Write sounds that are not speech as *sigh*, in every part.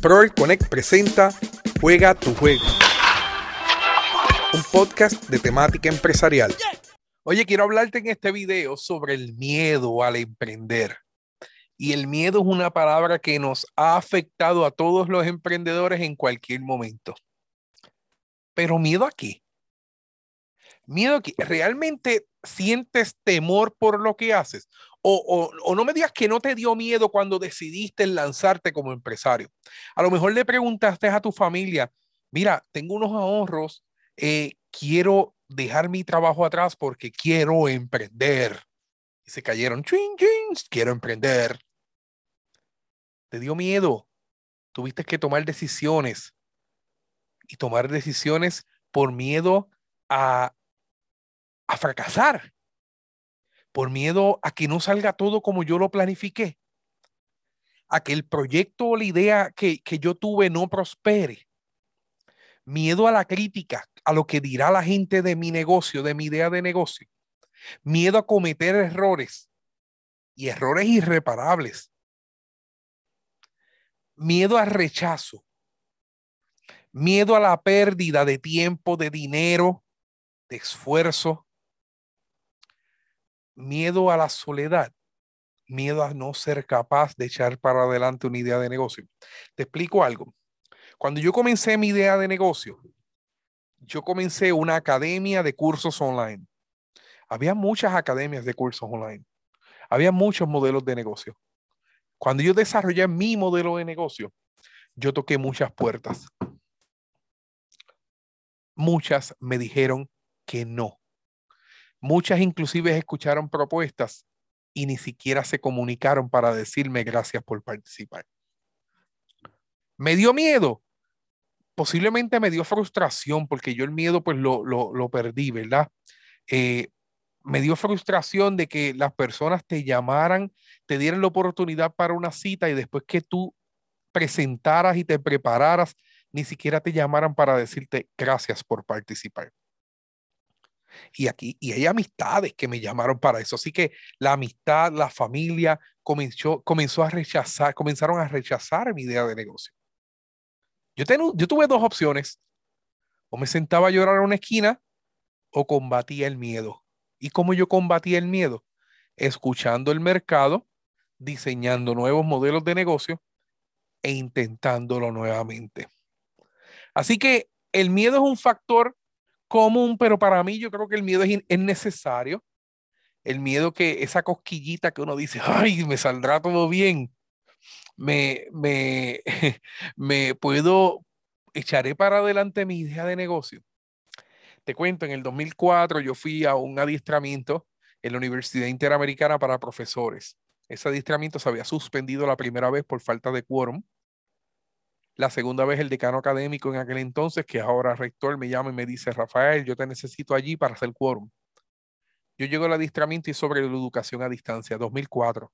Proel Connect presenta Juega tu juego. Un podcast de temática empresarial. Oye, quiero hablarte en este video sobre el miedo al emprender. Y el miedo es una palabra que nos ha afectado a todos los emprendedores en cualquier momento. Pero miedo a qué? Miedo a qué? ¿Realmente sientes temor por lo que haces? O, no me digas que no te dio miedo cuando decidiste lanzarte como empresario. A lo mejor le preguntaste a tu familia, mira, tengo unos ahorros, eh, quiero dejar mi trabajo atrás porque quiero emprender. Y se cayeron, ching, quiero emprender. Te dio miedo. Tuviste que tomar decisiones. Y tomar decisiones por miedo a, a fracasar por miedo a que no salga todo como yo lo planifiqué, a que el proyecto o la idea que, que yo tuve no prospere, miedo a la crítica, a lo que dirá la gente de mi negocio, de mi idea de negocio, miedo a cometer errores y errores irreparables, miedo al rechazo, miedo a la pérdida de tiempo, de dinero, de esfuerzo, miedo a la soledad, miedo a no ser capaz de echar para adelante una idea de negocio. Te explico algo. Cuando yo comencé mi idea de negocio, yo comencé una academia de cursos online. Había muchas academias de cursos online. Había muchos modelos de negocio. Cuando yo desarrollé mi modelo de negocio, yo toqué muchas puertas. Muchas me dijeron que no. Muchas inclusive escucharon propuestas y ni siquiera se comunicaron para decirme gracias por participar. Me dio miedo. Posiblemente me dio frustración porque yo el miedo pues lo, lo, perdí, ¿verdad? Eh, me dio frustración de que las personas te llamaran, te dieran la oportunidad para una cita y después que tú presentaras y te prepararas, ni siquiera te llamaran para decirte gracias por participar. Y aquí, y hay amistades que me llamaron para eso. Así que la amistad, la familia comenzó, comenzó a rechazar, comenzaron a rechazar mi idea de negocio. Yo, yo tuve dos opciones. O me sentaba a llorar en una esquina o combatía el miedo. ¿Y cómo yo combatía el miedo? Escuchando el mercado, diseñando nuevos modelos de negocio e intentándolo nuevamente. Así que el miedo es un factor común, pero para mí yo creo que el miedo es, es necesario. El miedo que esa cosquillita que uno dice, ay, me saldrá todo bien. Me, me, *laughs* me puedo, echaré para adelante mi idea de negocio. Te cuento, en el 2004 yo fui a un adiestramiento en la Universidad Interamericana para profesores. Ese adiestramiento se había suspendido la primera vez por falta de quórum la segunda vez el decano académico en aquel entonces, que ahora rector, me llama y me dice, Rafael, yo te necesito allí para hacer quórum. Yo llego al adiestramiento y sobre la educación a distancia, 2004,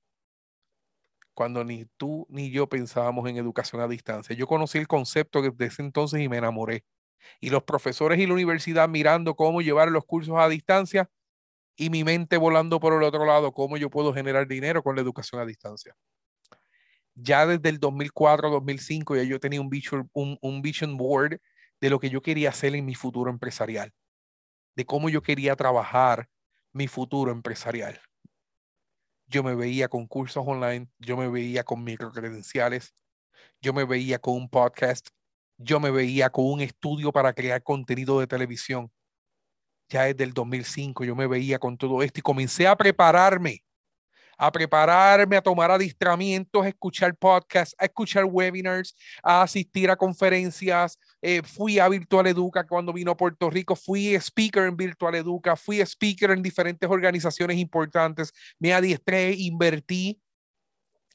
cuando ni tú ni yo pensábamos en educación a distancia. Yo conocí el concepto desde ese entonces y me enamoré. Y los profesores y la universidad mirando cómo llevar los cursos a distancia y mi mente volando por el otro lado, cómo yo puedo generar dinero con la educación a distancia ya desde el 2004, 2005, ya yo tenía un vision, un, vision board de lo que yo quería hacer en mi futuro empresarial, de cómo yo quería trabajar mi futuro empresarial. Yo me veía con cursos online, yo me veía con microcredenciales, yo me veía con un podcast, yo me veía con un estudio para crear contenido de televisión. Ya desde el 2005 yo me veía con todo esto y comencé a prepararme a prepararme, a tomar adiestramientos, a escuchar podcasts, a escuchar webinars, a asistir a conferencias. Eh, fui a Virtual Educa cuando vino a Puerto Rico, fui speaker en Virtual Educa, fui speaker en diferentes organizaciones importantes, me adiestré, invertí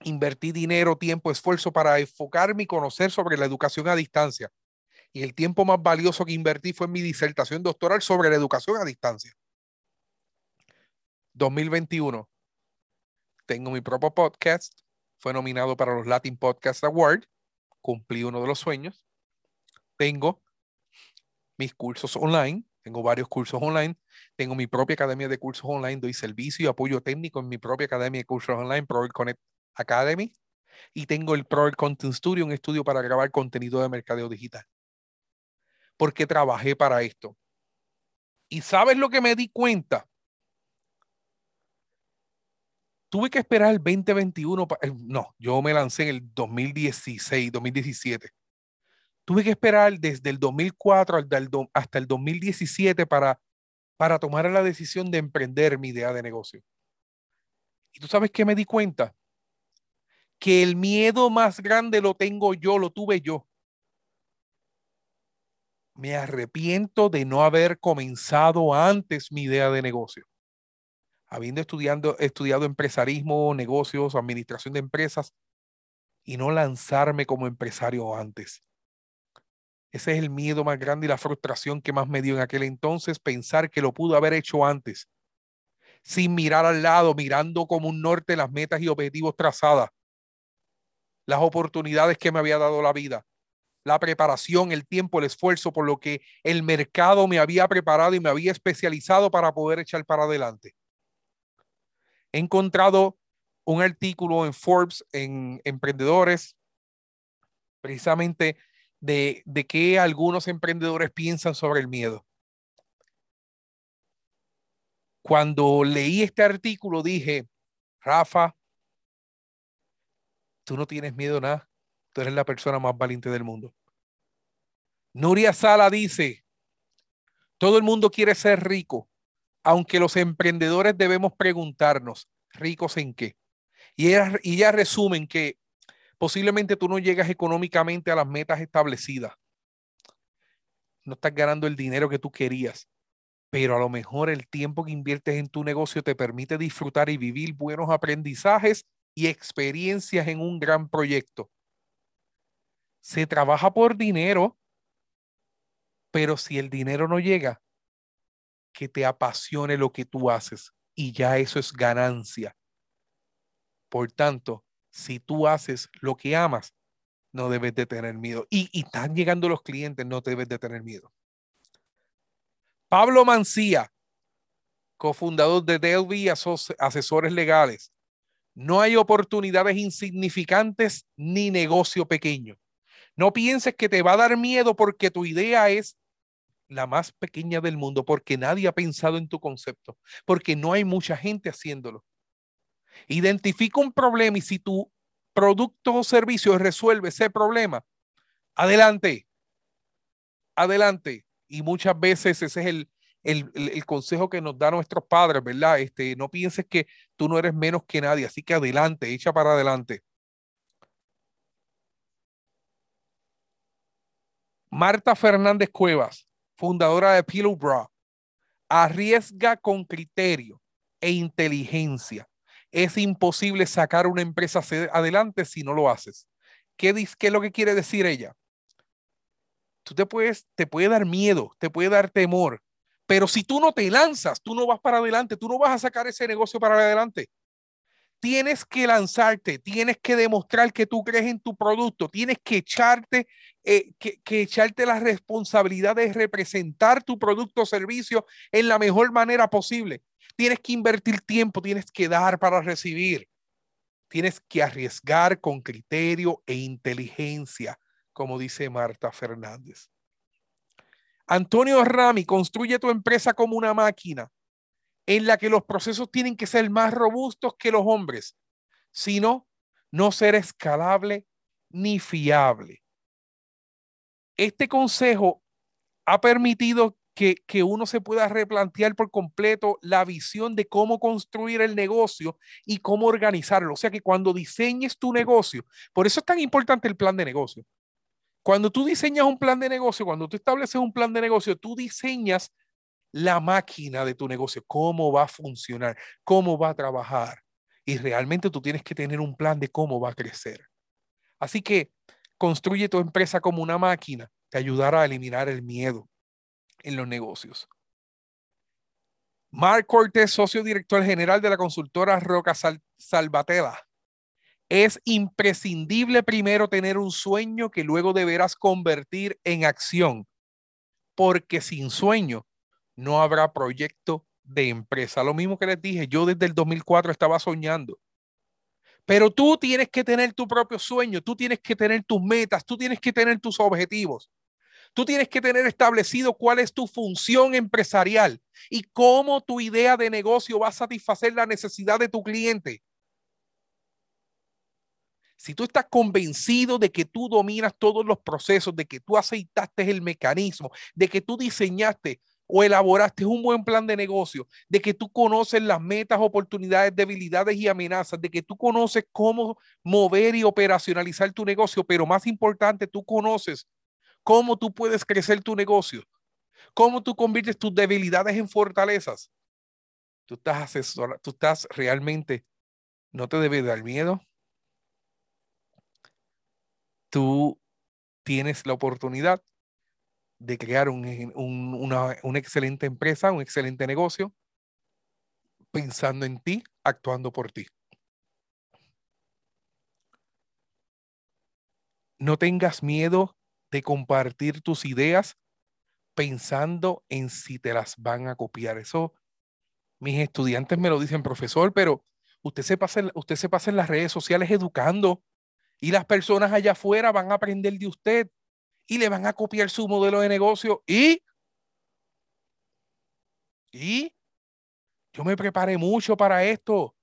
invertí dinero, tiempo, esfuerzo para enfocarme y conocer sobre la educación a distancia. Y el tiempo más valioso que invertí fue en mi disertación doctoral sobre la educación a distancia. 2021 tengo mi propio podcast, fue nominado para los Latin Podcast Award, cumplí uno de los sueños. Tengo mis cursos online, tengo varios cursos online, tengo mi propia academia de cursos online, doy servicio y apoyo técnico en mi propia academia de cursos online, Pro Connect Academy. Y tengo el Pro Content Studio, un estudio para grabar contenido de mercadeo digital. Porque trabajé para esto. ¿Y sabes lo que me di cuenta? Tuve que esperar el 2021. Eh, no, yo me lancé en el 2016, 2017. Tuve que esperar desde el 2004 hasta el 2017 para, para tomar la decisión de emprender mi idea de negocio. Y tú sabes que me di cuenta que el miedo más grande lo tengo yo, lo tuve yo. Me arrepiento de no haber comenzado antes mi idea de negocio habiendo estudiando, estudiado empresarismo, negocios, administración de empresas, y no lanzarme como empresario antes. Ese es el miedo más grande y la frustración que más me dio en aquel entonces, pensar que lo pudo haber hecho antes, sin mirar al lado, mirando como un norte las metas y objetivos trazadas, las oportunidades que me había dado la vida, la preparación, el tiempo, el esfuerzo por lo que el mercado me había preparado y me había especializado para poder echar para adelante he encontrado un artículo en Forbes, en Emprendedores, precisamente de, de qué algunos emprendedores piensan sobre el miedo. Cuando leí este artículo dije, Rafa, tú no tienes miedo nada, tú eres la persona más valiente del mundo. Nuria Sala dice, todo el mundo quiere ser rico, aunque los emprendedores debemos preguntarnos, ¿ricos en qué? Y ellas, y resumen que posiblemente tú no llegas económicamente a las metas establecidas. No estás ganando el dinero que tú querías, pero a lo mejor el tiempo que inviertes en tu negocio te permite disfrutar y vivir buenos aprendizajes y experiencias en un gran proyecto. Se trabaja por dinero, pero si el dinero no llega, que te apasione lo que tú haces y ya eso es ganancia. Por tanto, si tú haces lo que amas, no debes de tener miedo. Y, y están llegando los clientes, no debes de tener miedo. Pablo Mancía, cofundador de Delvi Asesores Legales. No hay oportunidades insignificantes ni negocio pequeño. No pienses que te va a dar miedo porque tu idea es la más pequeña del mundo porque nadie ha pensado en tu concepto, porque no hay mucha gente haciéndolo. Identifica un problema y si tu producto o servicio resuelve ese problema, adelante, adelante. Y muchas veces ese es el, el, consejo que nos da nuestros padres, ¿verdad? Este, no pienses que tú no eres menos que nadie, así que adelante, echa para adelante. Marta Fernández Cuevas, fundadora de Pillow Bra, arriesga con criterio e inteligencia. Es imposible sacar una empresa adelante si no lo haces. ¿Qué, qué es lo que quiere decir ella? Tú te puedes, te puede dar miedo, te puede dar temor, pero si tú no te lanzas, tú no vas para adelante, tú no vas a sacar ese negocio para adelante tienes que lanzarte, tienes que demostrar que tú crees en tu producto, tienes que echarte, eh, que, echarte la responsabilidad de representar tu producto o servicio en la mejor manera posible. Tienes que invertir tiempo, tienes que dar para recibir. Tienes que arriesgar con criterio e inteligencia, como dice Marta Fernández. Antonio Rami, construye tu empresa como una máquina en la que los procesos tienen que ser más robustos que los hombres, sino no ser escalable ni fiable. Este consejo ha permitido que, que, uno se pueda replantear por completo la visión de cómo construir el negocio y cómo organizarlo. O sea que cuando diseñes tu negocio, por eso es tan importante el plan de negocio. Cuando tú diseñas un plan de negocio, cuando tú estableces un plan de negocio, tú diseñas la máquina de tu negocio, cómo va a funcionar, cómo va a trabajar. Y realmente tú tienes que tener un plan de cómo va a crecer. Así que construye tu empresa como una máquina, te ayudará a eliminar el miedo en los negocios. Mark Cortés, socio director general de la consultora Roca Salvatela. Es imprescindible primero tener un sueño que luego deberás convertir en acción, porque sin sueño no habrá proyecto de empresa. Lo mismo que les dije, yo desde el 2004 estaba soñando, Pero tú tienes que tener tu propio sueño, tú tienes que tener tus metas, tú tienes que tener tus objetivos. Tú tienes que tener establecido cuál es tu función empresarial y cómo tu idea de negocio va a satisfacer la necesidad de tu cliente. Si tú estás convencido de que tú dominas todos los procesos, de que tú aceitaste el mecanismo, de que tú diseñaste o elaboraste un buen plan de negocio, de que tú conoces las metas, oportunidades, debilidades y amenazas, de que tú conoces cómo mover y operacionalizar tu negocio, pero más importante, tú conoces cómo tú puedes crecer tu negocio, cómo tú conviertes tus debilidades en fortalezas. Tú estás tú estás realmente, no te debe dar miedo. Tú tienes la oportunidad de crear una, una excelente empresa, un excelente negocio, pensando en ti, actuando por ti. No tengas miedo de compartir tus ideas pensando en si te las van a copiar. Eso, mis estudiantes me lo dicen, profesor, pero usted se pasa, usted se pasa en las redes sociales educando y las personas allá afuera van a aprender de usted y le van a copiar su modelo de negocio y y yo me preparé mucho para esto.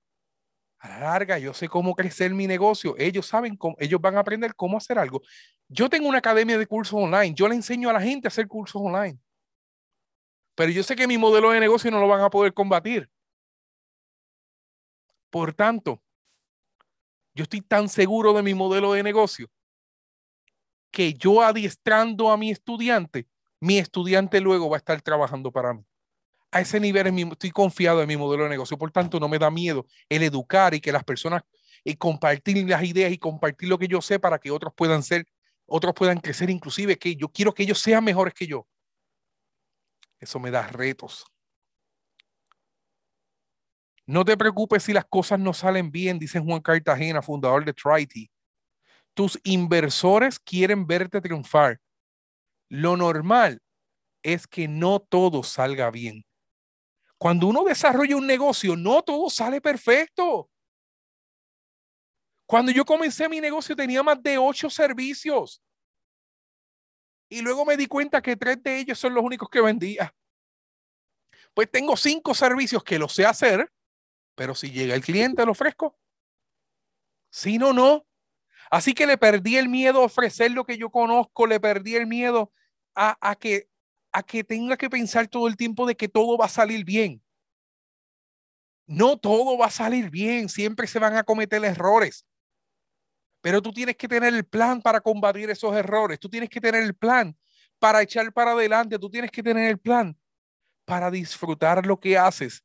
A la larga, yo sé cómo crecer mi negocio. Ellos saben cómo, ellos van a aprender cómo hacer algo. Yo tengo una academia de cursos online. Yo le enseño a la gente a hacer cursos online. Pero yo sé que mi modelo de negocio no lo van a poder combatir. Por tanto, yo estoy tan seguro de mi modelo de negocio que yo adiestrando a mi estudiante, mi estudiante luego va a estar trabajando para mí. A ese nivel estoy confiado en mi modelo de negocio, por tanto no me da miedo el educar y que las personas y compartir las ideas y compartir lo que yo sé para que otros puedan ser, otros puedan crecer, inclusive que yo quiero que ellos sean mejores que yo. Eso me da retos. No te preocupes si las cosas no salen bien, dice Juan Cartagena, fundador de Trity. Tus inversores quieren verte triunfar. Lo normal es que no todo salga bien. Cuando uno desarrolla un negocio, no todo sale perfecto. Cuando yo comencé mi negocio tenía más de ocho servicios. Y luego me di cuenta que tres de ellos son los únicos que vendía. Pues tengo cinco servicios que lo sé hacer, pero si llega el cliente, lo ofrezco. Si no, no. Así que le perdí el miedo a ofrecer lo que yo conozco, le perdí el miedo a, que, a que tenga que pensar todo el tiempo de que todo va a salir bien. No todo va a salir bien, siempre se van a cometer errores. Pero tú tienes que tener el plan para combatir esos errores, tú tienes que tener el plan para echar para adelante, tú tienes que tener el plan para disfrutar lo que haces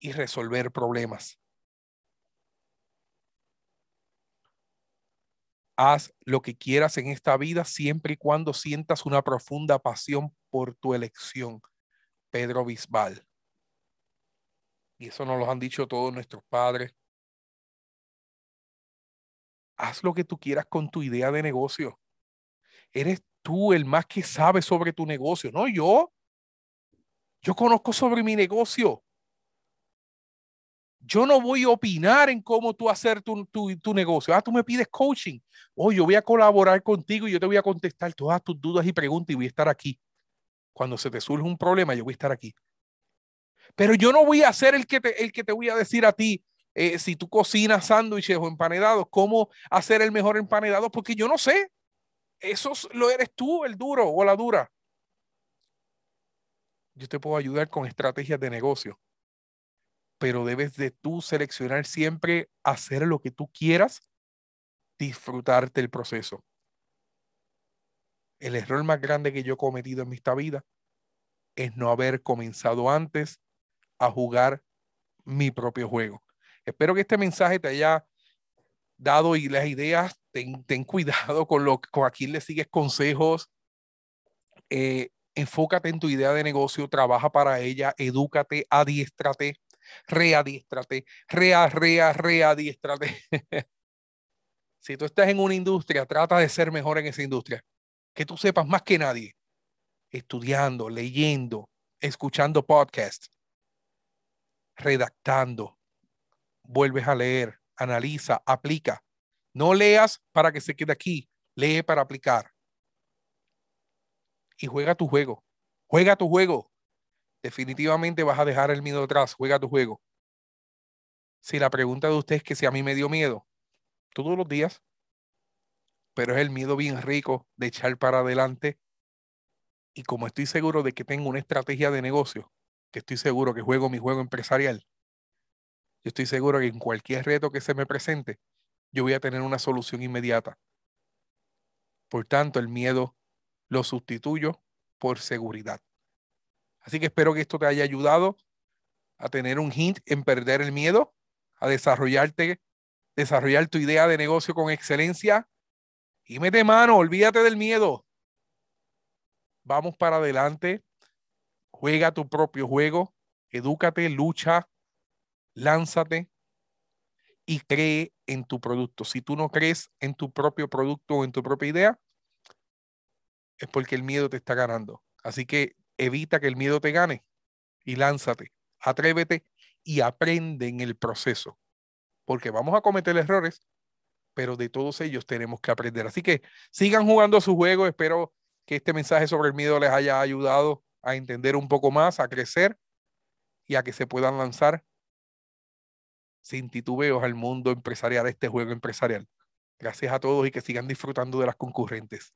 y resolver problemas. Haz lo que quieras en esta vida siempre y cuando sientas una profunda pasión por tu elección. Pedro Bisbal. Y eso nos lo han dicho todos nuestros padres. Haz lo que tú quieras con tu idea de negocio. Eres tú el más que sabe sobre tu negocio, no yo. Yo conozco sobre mi negocio yo no voy a opinar en cómo tú hacer tu, tu, negocio. Ah, tú me pides coaching. Oh, yo voy a colaborar contigo y yo te voy a contestar todas tus dudas y preguntas y voy a estar aquí. Cuando se te surge un problema, yo voy a estar aquí. Pero yo no voy a ser el que te, el que te voy a decir a ti, eh, si tú cocinas sándwiches o empanedados, cómo hacer el mejor empanedado, porque yo no sé. Eso lo eres tú, el duro o la dura. Yo te puedo ayudar con estrategias de negocio pero debes de tú seleccionar siempre hacer lo que tú quieras, disfrutarte el proceso. El error más grande que yo he cometido en esta vida es no haber comenzado antes a jugar mi propio juego. Espero que este mensaje te haya dado y las ideas, ten, cuidado con lo con a quién le sigues consejos. Eh, enfócate en tu idea de negocio, trabaja para ella, edúcate, adiestrate readiestrate, rea, rea, *laughs* si tú estás en una industria, trata de ser mejor en esa industria. Que tú sepas más que nadie. Estudiando, leyendo, escuchando podcasts, redactando. Vuelves a leer, analiza, aplica. No leas para que se quede aquí, lee para aplicar. Y juega tu juego. Juega tu juego. Definitivamente vas a dejar el miedo atrás. Juega tu juego. Si la pregunta de usted es que si a mí me dio miedo, todos los días, pero es el miedo bien rico de echar para adelante. Y como estoy seguro de que tengo una estrategia de negocio, que estoy seguro que juego mi juego empresarial, yo estoy seguro que en cualquier reto que se me presente, yo voy a tener una solución inmediata. Por tanto, el miedo lo sustituyo por seguridad. Así que espero que esto te haya ayudado a tener un hint en perder el miedo, a desarrollarte, desarrollar tu idea de negocio con excelencia y mete mano, olvídate del miedo. Vamos para adelante, juega tu propio juego, edúcate, lucha, lánzate y cree en tu producto. Si tú no crees en tu propio producto o en tu propia idea, es porque el miedo te está ganando. Así que evita que el miedo te gane y lánzate, atrévete y aprende en el proceso. Porque vamos a cometer errores, pero de todos ellos tenemos que aprender. Así que sigan jugando su juego. Espero que este mensaje sobre el miedo les haya ayudado a entender un poco más, a crecer y a que se puedan lanzar sin titubeos al mundo empresarial, este juego empresarial. Gracias a todos y que sigan disfrutando de las concurrentes.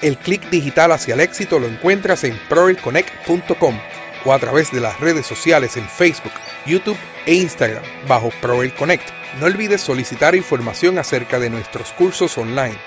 El clic digital hacia el éxito lo encuentras en proelconnect.com o a través de las redes sociales en Facebook, YouTube e Instagram bajo Proel Connect. No olvides solicitar información acerca de nuestros cursos online